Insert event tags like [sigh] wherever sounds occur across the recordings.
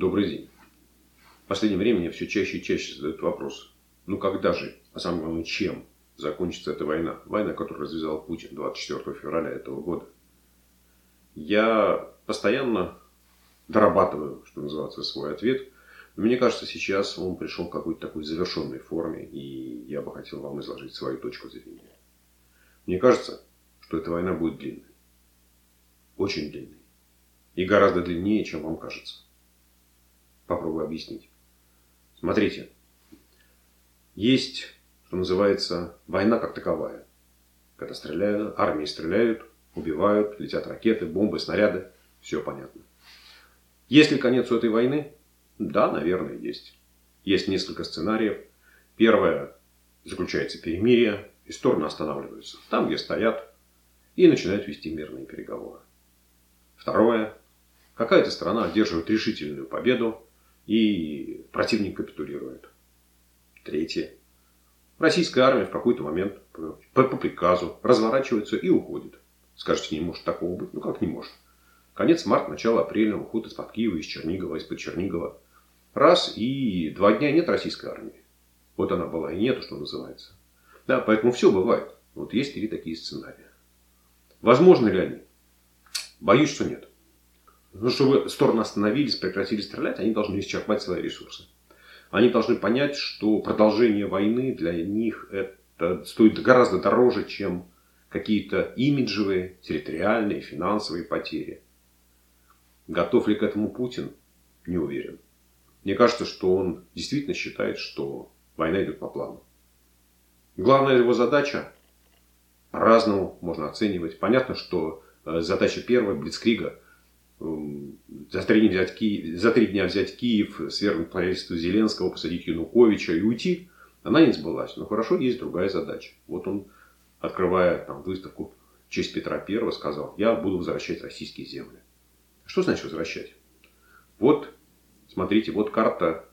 Добрый день. В последнее время мне все чаще и чаще задают вопрос. Ну когда же, а самое главное, чем закончится эта война? Война, которую развязал Путин 24 февраля этого года. Я постоянно дорабатываю, что называется, свой ответ. Но мне кажется, сейчас он пришел в какой-то такой завершенной форме. И я бы хотел вам изложить свою точку зрения. Мне кажется, что эта война будет длинной. Очень длинной. И гораздо длиннее, чем вам кажется. Попробую объяснить. Смотрите. Есть, что называется, война как таковая. Когда стреляют, армии стреляют, убивают, летят ракеты, бомбы, снаряды. Все понятно. Есть ли конец у этой войны? Да, наверное, есть. Есть несколько сценариев. Первое заключается перемирие, и стороны останавливаются там, где стоят, и начинают вести мирные переговоры. Второе. Какая-то страна одерживает решительную победу, и противник капитулирует. Третье. Российская армия в какой-то момент по, по приказу разворачивается и уходит. Скажете, не может такого быть? Ну как не может? Конец марта, начало апреля, уход из-под Киева, из Чернигова, из-под Чернигова. Раз и два дня нет российской армии. Вот она была и нету, что называется. Да, поэтому все бывает. Вот есть три такие сценария. Возможно ли они? Боюсь, что нет. Ну, чтобы стороны остановились, прекратили стрелять, они должны исчерпать свои ресурсы. Они должны понять, что продолжение войны для них это стоит гораздо дороже, чем какие-то имиджевые, территориальные, финансовые потери. Готов ли к этому Путин? Не уверен. Мне кажется, что он действительно считает, что война идет по плану. Главная его задача по-разному можно оценивать. Понятно, что э, задача первая Блицкрига за три, взять Киев, за три дня взять Киев, свергнуть правительство Зеленского, посадить Януковича и уйти, она не сбылась. Но хорошо, есть другая задача. Вот он, открывая там, выставку в честь Петра Первого, сказал, я буду возвращать российские земли. Что значит возвращать? Вот, смотрите, вот карта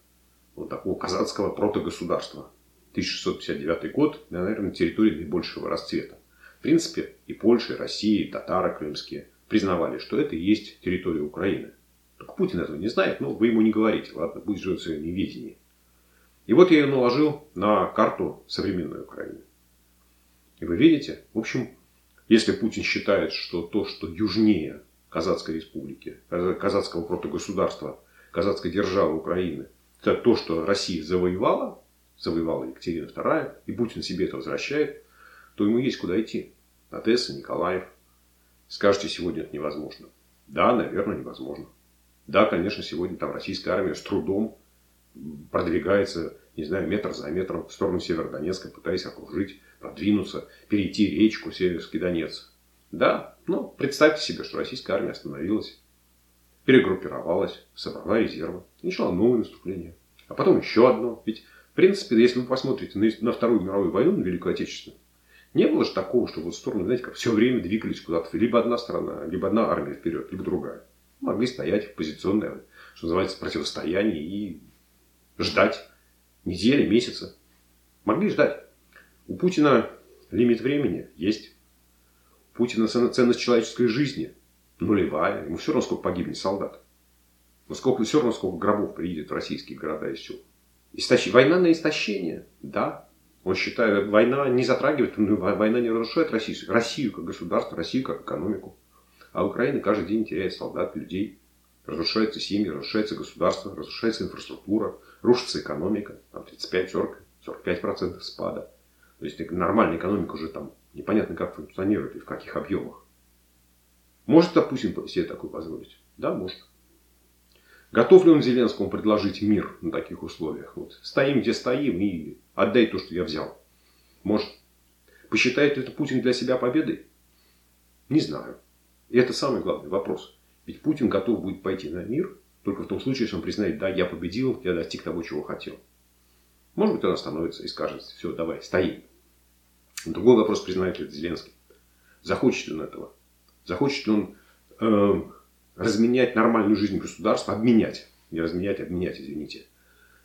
вот такого казацкого протогосударства. 1659 год, наверное, территории наибольшего расцвета. В принципе, и Польша, и Россия, и татары крымские признавали, что это и есть территория Украины. Только Путин этого не знает, но вы ему не говорите, ладно, пусть живет в своем неведении. И вот я ее наложил на карту современной Украины. И вы видите, в общем, если Путин считает, что то, что южнее Казацкой республики, Казацкого протогосударства, Казацкой державы Украины, это то, что Россия завоевала, завоевала Екатерина II, и Путин себе это возвращает, то ему есть куда идти. Одесса, Николаев. Скажете, сегодня это невозможно. Да, наверное, невозможно. Да, конечно, сегодня там российская армия с трудом продвигается, не знаю, метр за метром в сторону Северодонецка, пытаясь окружить, продвинуться, перейти речку Северский Донец. Да, но представьте себе, что российская армия остановилась, перегруппировалась, собрала резервы, начала новое наступление. А потом еще одно. Ведь принципе, если вы посмотрите на, Вторую мировую войну, на Великую Отечественную, не было же такого, что вот в сторону, знаете, как все время двигались куда-то. Либо одна страна, либо одна армия вперед, либо другая. Могли стоять в позиционное, что называется, противостояние и ждать недели, месяца. Могли ждать. У Путина лимит времени есть. У Путина ценность человеческой жизни нулевая. Ему все равно сколько погибнет солдат. Но сколько, все равно сколько гробов приедет в российские города и все. Истощ... Война на истощение, да. Он считает, война не затрагивает, ну, война не разрушает Россию, Россию как государство, Россию как экономику. А Украина каждый день теряет солдат, людей. Разрушаются семьи, разрушается государство, разрушается инфраструктура, рушится экономика. Там 35-40, 45% спада. То есть нормальная экономика уже там непонятно как функционирует и в каких объемах. Может, допустим, себе такое позволить? Да, может. Готов ли он Зеленскому предложить мир на таких условиях? Вот, стоим, где стоим, и отдай то, что я взял. Может. Посчитает это Путин для себя победой? Не знаю. И это самый главный вопрос. Ведь Путин готов будет пойти на мир только в том случае, если он признает, да, я победил, я достиг того, чего хотел. Может быть, он остановится и скажет, все, давай, стоим. Другой вопрос, признает ли это Зеленский. Захочет ли он этого? Захочет ли он э, разменять нормальную жизнь государства, обменять, не разменять, обменять, извините,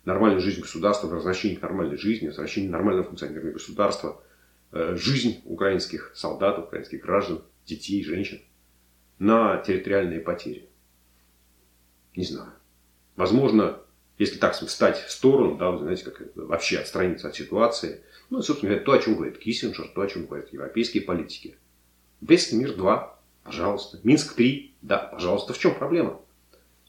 нормальную жизнь государства, возвращение к нормальной жизни, возвращение нормального функционирования государства, э, жизнь украинских солдат, украинских граждан, детей, женщин на территориальные потери. Не знаю. Возможно, если так встать в сторону, да, вы знаете, как вообще отстраниться от ситуации, ну, собственно говоря, то, о чем говорит Киссинджер, то, о чем говорят европейские политики. Европейский мир 2, пожалуйста. Минск 3, да, пожалуйста. В чем проблема?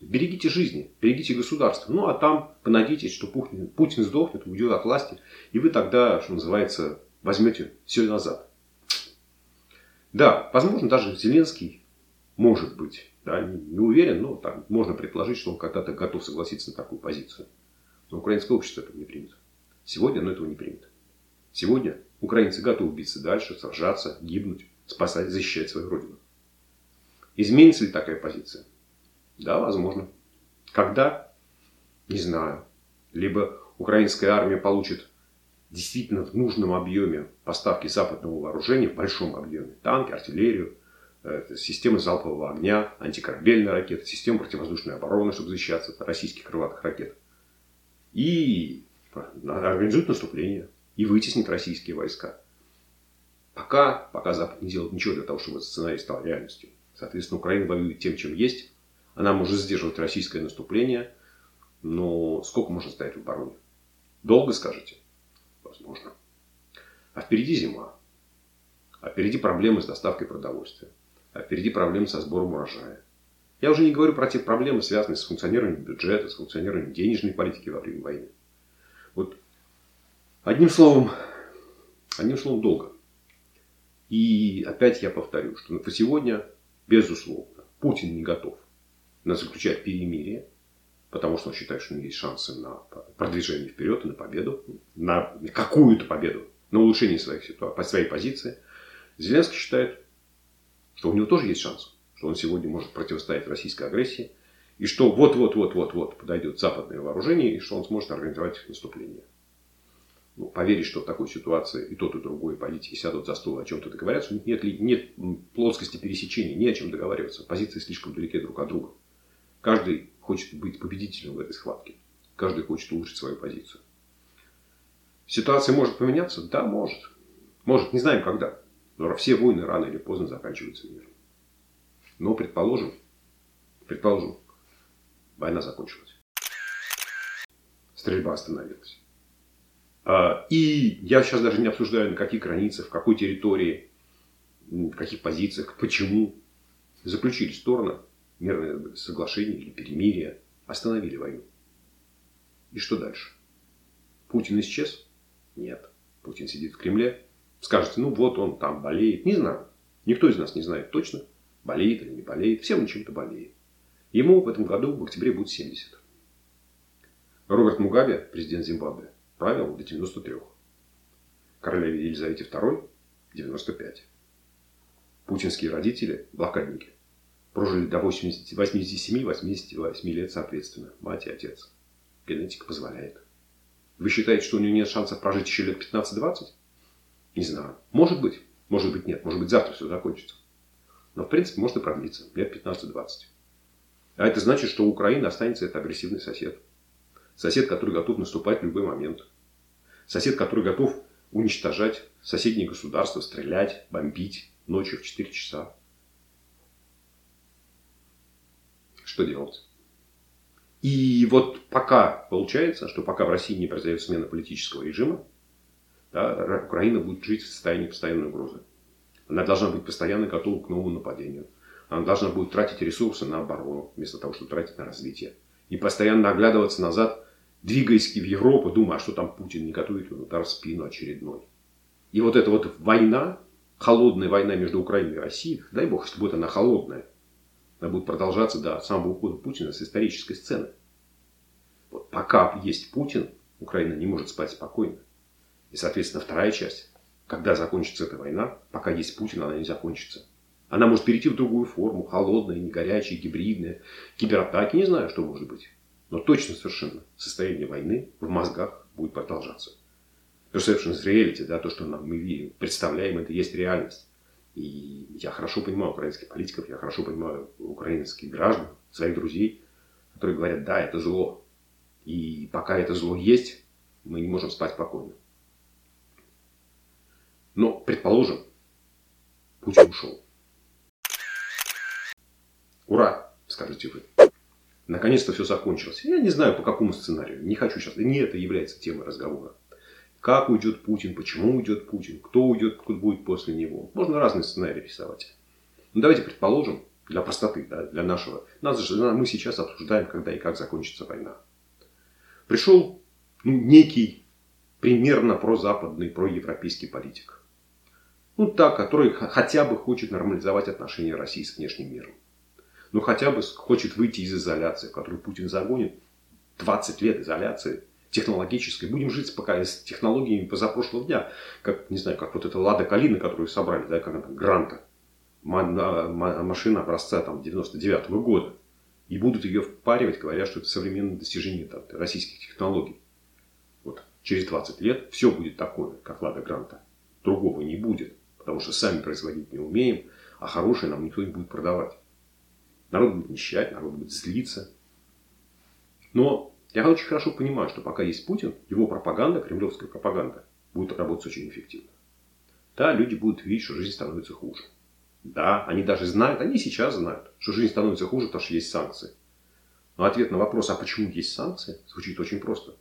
Берегите жизни, берегите государство. Ну, а там понадейтесь, что Путин, Путин сдохнет, уйдет от власти, и вы тогда, что называется, возьмете все назад. Да, возможно, даже Зеленский может быть, да, не уверен, но там можно предположить, что он когда-то готов согласиться на такую позицию. Но украинское общество этого не примет. Сегодня оно этого не примет. Сегодня украинцы готовы биться дальше, сражаться, гибнуть, спасать, защищать свою родину. Изменится ли такая позиция? Да, возможно. Когда? Не знаю. Либо украинская армия получит действительно в нужном объеме поставки западного вооружения, в большом объеме. Танки, артиллерию, э, системы залпового огня, антикорабельные ракеты, системы противовоздушной обороны, чтобы защищаться от российских крылатых ракет. И организует наступление и вытеснит российские войска. Пока, пока Запад не делает ничего для того, чтобы этот сценарий стал реальностью. Соответственно, Украина воюет тем, чем есть. Она может сдерживать российское наступление, но сколько можно стоять в обороне? Долго, скажете? Возможно. А впереди зима. А впереди проблемы с доставкой продовольствия. А впереди проблемы со сбором урожая. Я уже не говорю про те проблемы, связанные с функционированием бюджета, с функционированием денежной политики во время войны. Вот одним словом, одним словом долго. И опять я повторю, что на сегодня, безусловно, Путин не готов на заключать перемирие, потому что он считает, что у него есть шансы на продвижение вперед и на победу, на какую-то победу, на улучшение своих ситуаций, своей позиции. Зеленский считает, что у него тоже есть шанс, что он сегодня может противостоять российской агрессии, и что вот-вот-вот-вот-вот подойдет западное вооружение, и что он сможет организовать наступление. Ну, поверить, что в такой ситуации и тот, и другой политики сядут за стол, о чем-то договорятся, нет, нет плоскости пересечения, не о чем договариваться. Позиции слишком далеки друг от друга. Каждый хочет быть победителем в этой схватке. Каждый хочет улучшить свою позицию. Ситуация может поменяться? Да, может. Может, не знаем когда. Но все войны рано или поздно заканчиваются миром. Но предположим, предположим, война закончилась. Стрельба остановилась. А, и я сейчас даже не обсуждаю, на каких границах, в какой территории, в каких позициях, почему заключили стороны мирное соглашение или перемирие, остановили войну. И что дальше? Путин исчез? Нет. Путин сидит в Кремле. Скажете, ну вот он там болеет. Не знаю. Никто из нас не знает точно, болеет или не болеет. Все он чем-то болеет. Ему в этом году, в октябре, будет 70. Роберт Мугабе, президент Зимбабве, правил до 93. Королеве Елизавете II 95. Путинские родители, блокадники, прожили до 87-88 лет соответственно, мать и отец. Генетика позволяет. Вы считаете, что у него нет шансов прожить еще лет 15-20? Не знаю. Может быть. Может быть нет. Может быть завтра все закончится. Но в принципе может и продлиться. Лет 15-20. А это значит, что у Украины останется этот агрессивный сосед. Сосед, который готов наступать в любой момент. Сосед, который готов уничтожать соседние государства, стрелять, бомбить ночью в 4 часа. что делать. И вот пока получается, что пока в России не произойдет смена политического режима, да, Украина будет жить в состоянии постоянной угрозы. Она должна быть постоянно готова к новому нападению. Она должна будет тратить ресурсы на оборону, вместо того, чтобы тратить на развитие. И постоянно оглядываться назад, двигаясь в Европу, думая, а что там Путин не готовит удар в спину очередной. И вот эта вот война, холодная война между Украиной и Россией, дай бог, если будет она холодная, она будет продолжаться до самого ухода Путина с исторической сцены. Вот пока есть Путин, Украина не может спать спокойно. И, соответственно, вторая часть, когда закончится эта война, пока есть Путин, она не закончится. Она может перейти в другую форму, холодная, не горячая, гибридная, кибератаки, не знаю, что может быть. Но точно совершенно состояние войны в мозгах будет продолжаться. Perception is reality, да, то, что нам мы представляем, это есть реальность. И я хорошо понимаю украинских политиков, я хорошо понимаю украинских граждан, своих друзей, которые говорят, да, это зло. И пока это зло есть, мы не можем спать спокойно. Но, предположим, Путин ушел. Ура, скажете вы. Наконец-то все закончилось. Я не знаю, по какому сценарию. Не хочу сейчас. Не это является темой разговора. Как уйдет Путин, почему уйдет Путин, кто уйдет, кто будет после него. Можно разные сценарии рисовать. Ну, давайте предположим, для простоты, да, для нашего. Нас же, мы сейчас обсуждаем, когда и как закончится война. Пришел ну, некий примерно прозападный, проевропейский политик. Ну, так, который хотя бы хочет нормализовать отношения России с внешним миром. Ну, хотя бы хочет выйти из изоляции, в которую Путин загонит. 20 лет изоляции технологической. Будем жить пока с технологиями позапрошлого дня. Как, не знаю, как вот эта Лада Калина, которую собрали, да, как она, Гранта. Машина образца там 99 -го года. И будут ее впаривать, говоря, что это современное достижение там, российских технологий. Вот через 20 лет все будет такое, как Лада Гранта. Другого не будет. Потому что сами производить не умеем, а хорошее нам никто не будет продавать. Народ будет нищать, народ будет злиться. Но я очень хорошо понимаю, что пока есть Путин, его пропаганда, кремлевская пропаганда, будет работать очень эффективно. Да, люди будут видеть, что жизнь становится хуже. Да, они даже знают, они сейчас знают, что жизнь становится хуже, потому что есть санкции. Но ответ на вопрос, а почему есть санкции, звучит очень просто.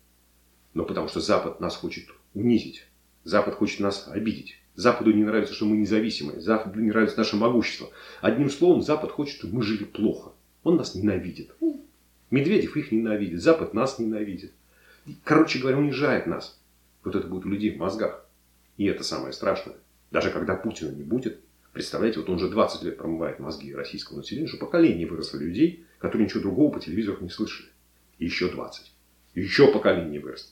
Но потому что Запад нас хочет унизить. Запад хочет нас обидеть. Западу не нравится, что мы независимые. Западу не нравится наше могущество. Одним словом, Запад хочет, чтобы мы жили плохо. Он нас ненавидит. Медведев их ненавидит. Запад нас ненавидит. Короче говоря, унижает нас. Вот это будет у людей в мозгах. И это самое страшное. Даже когда Путина не будет, представляете, вот он уже 20 лет промывает мозги российского населения, что поколение выросло людей, которые ничего другого по телевизору не слышали. И еще 20. И еще поколение выросло.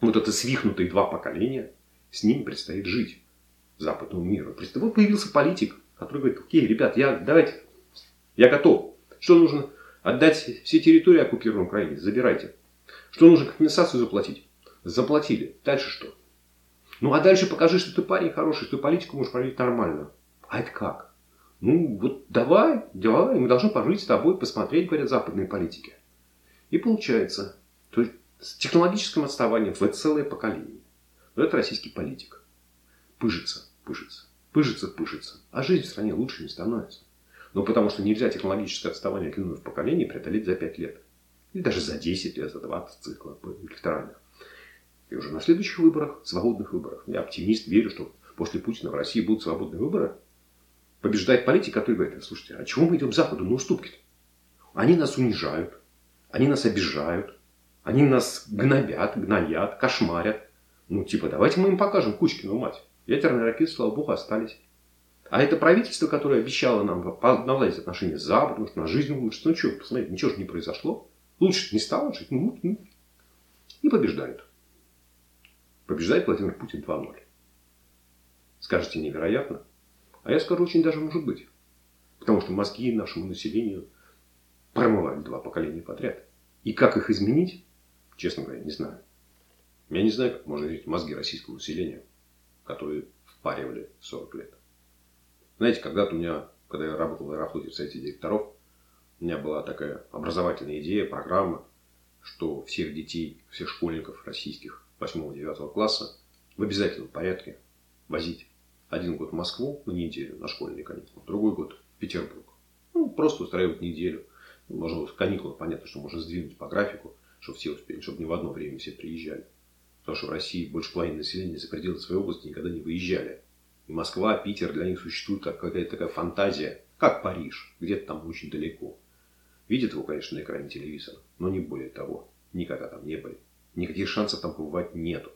Вот это свихнутые два поколения – с ними предстоит жить западному миру. Вот появился политик, который говорит, окей, ребят, я, давайте, я готов. Что нужно? Отдать все территории оккупированной Украине, забирайте. Что нужно компенсацию заплатить? Заплатили. Дальше что? Ну, а дальше покажи, что ты парень хороший, что ты политику можешь проводить нормально. А это как? Ну, вот давай, давай, мы должны пожить с тобой, посмотреть, говорят западные политики. И получается, то есть с технологическим отставанием в целое поколение. Но это российский политик. Пыжится, пыжится, пыжится, пыжится. А жизнь в стране лучше не становится. Но потому что нельзя технологическое отставание длиной в поколении преодолеть за 5 лет. Или даже за 10 лет, за 20 циклов электоральных. И уже на следующих выборах, свободных выборах, я оптимист, верю, что после Путина в России будут свободные выборы. Побеждает политик, который говорит, слушайте, а чего мы идем к Западу на уступки-то? Они нас унижают, они нас обижают, они нас гнобят, гноят, кошмарят. Ну, типа, давайте мы им покажем Кучкину мать. Ядерные ракеты, слава богу, остались. А это правительство, которое обещало нам наладить отношения с Западом, что на жизнь улучшится. Ну что, посмотрите, ничего же не произошло. Лучше не стало жить. Ну, ну. И побеждают. Побеждает Владимир Путин 2-0. Скажете, невероятно. А я скажу, очень даже может быть. Потому что мозги нашему населению промывают два поколения подряд. И как их изменить, честно говоря, не знаю. Я не знаю, как можно видеть мозги российского населения, которые впаривали 40 лет. Знаете, когда-то у меня, когда я работал в Аэрофлоте в Совете директоров, у меня была такая образовательная идея, программа, что всех детей, всех школьников российских 8-9 класса в обязательном порядке возить один год в Москву на неделю, на школьные каникулы, другой год в Петербург. Ну, просто устраивать неделю. Можно каникулы, понятно, что можно сдвинуть по графику, чтобы все успели, чтобы не в одно время все приезжали. Потому что в России больше половины населения за пределы своей области никогда не выезжали. И Москва, Питер для них существует как какая-то такая фантазия, как Париж, где-то там очень далеко. Видят его, конечно, на экране телевизора, но не более того. Никогда там не были. Никаких шансов там побывать нету.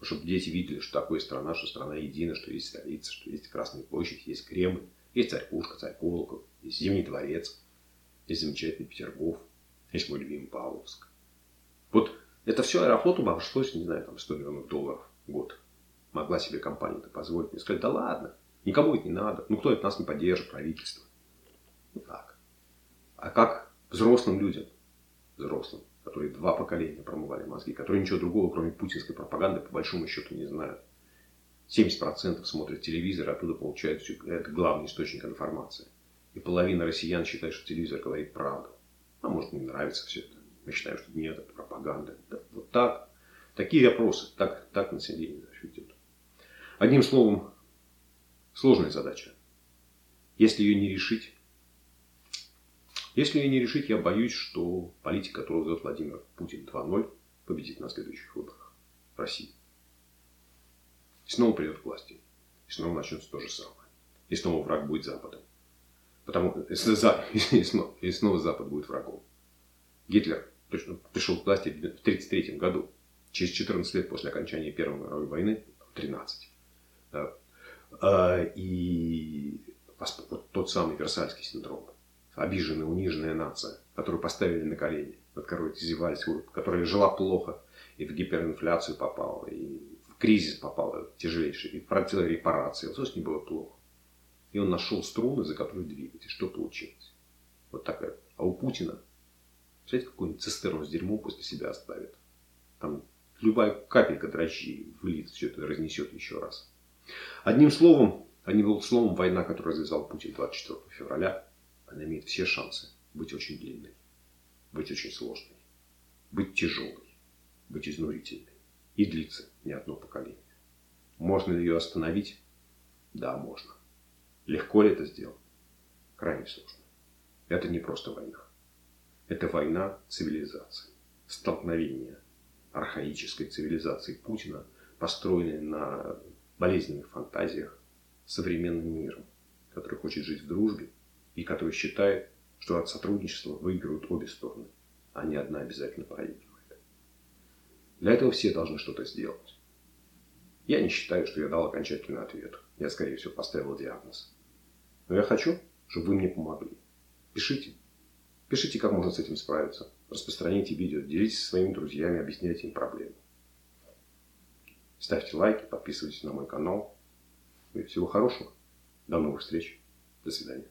Чтобы дети видели, что такое страна, что страна едина, что есть столица, что есть Красная площадь, есть Кремль, есть царь Пушка, царь Колокол, есть Зимний дворец, есть замечательный Петергоф, есть мой любимый Павловск. Вот это все Аэрофлоту обошлось, не знаю, там 100 миллионов долларов в год. Могла себе компания это позволить. Мне сказали, да ладно, никому это не надо. Ну, кто это нас не поддержит, правительство. Ну, так. А как взрослым людям, взрослым, которые два поколения промывали мозги, которые ничего другого, кроме путинской пропаганды, по большому счету не знают. 70% смотрят телевизор, оттуда получают все, это главный источник информации. И половина россиян считает, что телевизор говорит правду. А может, не нравится все это. Мы считаем, что нет, это пропаганда. Да, вот так. Такие опросы. Так, так население идет. Одним словом, сложная задача. Если ее не решить, Если ее не решить, я боюсь, что политика, которую ведет Владимир Путин 2.0, победит на следующих выборах в России. И снова придет к власти. И снова начнется то же самое. И снова враг будет Западом. Потому, если за, [laughs] и, снова, и снова Запад будет врагом. Гитлер точно пришел к власти в 1933 году. Через 14 лет после окончания Первой мировой войны, 13. Да, а, и вот тот самый Версальский синдром. Обиженная, униженная нация, которую поставили на колени, над которой издевались, которая жила плохо, и в гиперинфляцию попала, и в кризис попала тяжелейший, и просила репарации. Вот с ней было плохо. И он нашел струны, за которые двигать. И что получилось? Вот такая. А у Путина, представляете, какую-нибудь цистерну с дерьмом после себя оставит. Там любая капелька дрожжи вылит, все это разнесет еще раз. Одним словом, одним словом, война, которую развязал Путин 24 февраля, она имеет все шансы быть очень длинной, быть очень сложной, быть тяжелой, быть изнурительной и длиться не одно поколение. Можно ли ее остановить? Да, можно. Легко ли это сделать? Крайне сложно. Это не просто война. Это война цивилизации. Столкновение архаической цивилизации Путина, построенной на болезненных фантазиях современным миром, который хочет жить в дружбе и который считает, что от сотрудничества выигрывают обе стороны, а не одна обязательно проигрывает. Для этого все должны что-то сделать. Я не считаю, что я дал окончательный ответ. Я, скорее всего, поставил диагноз. Но я хочу, чтобы вы мне помогли. Пишите. Пишите, как можно с этим справиться. Распространяйте видео, делитесь со своими друзьями, объясняйте им проблемы. Ставьте лайки, подписывайтесь на мой канал. И всего хорошего. До новых встреч. До свидания.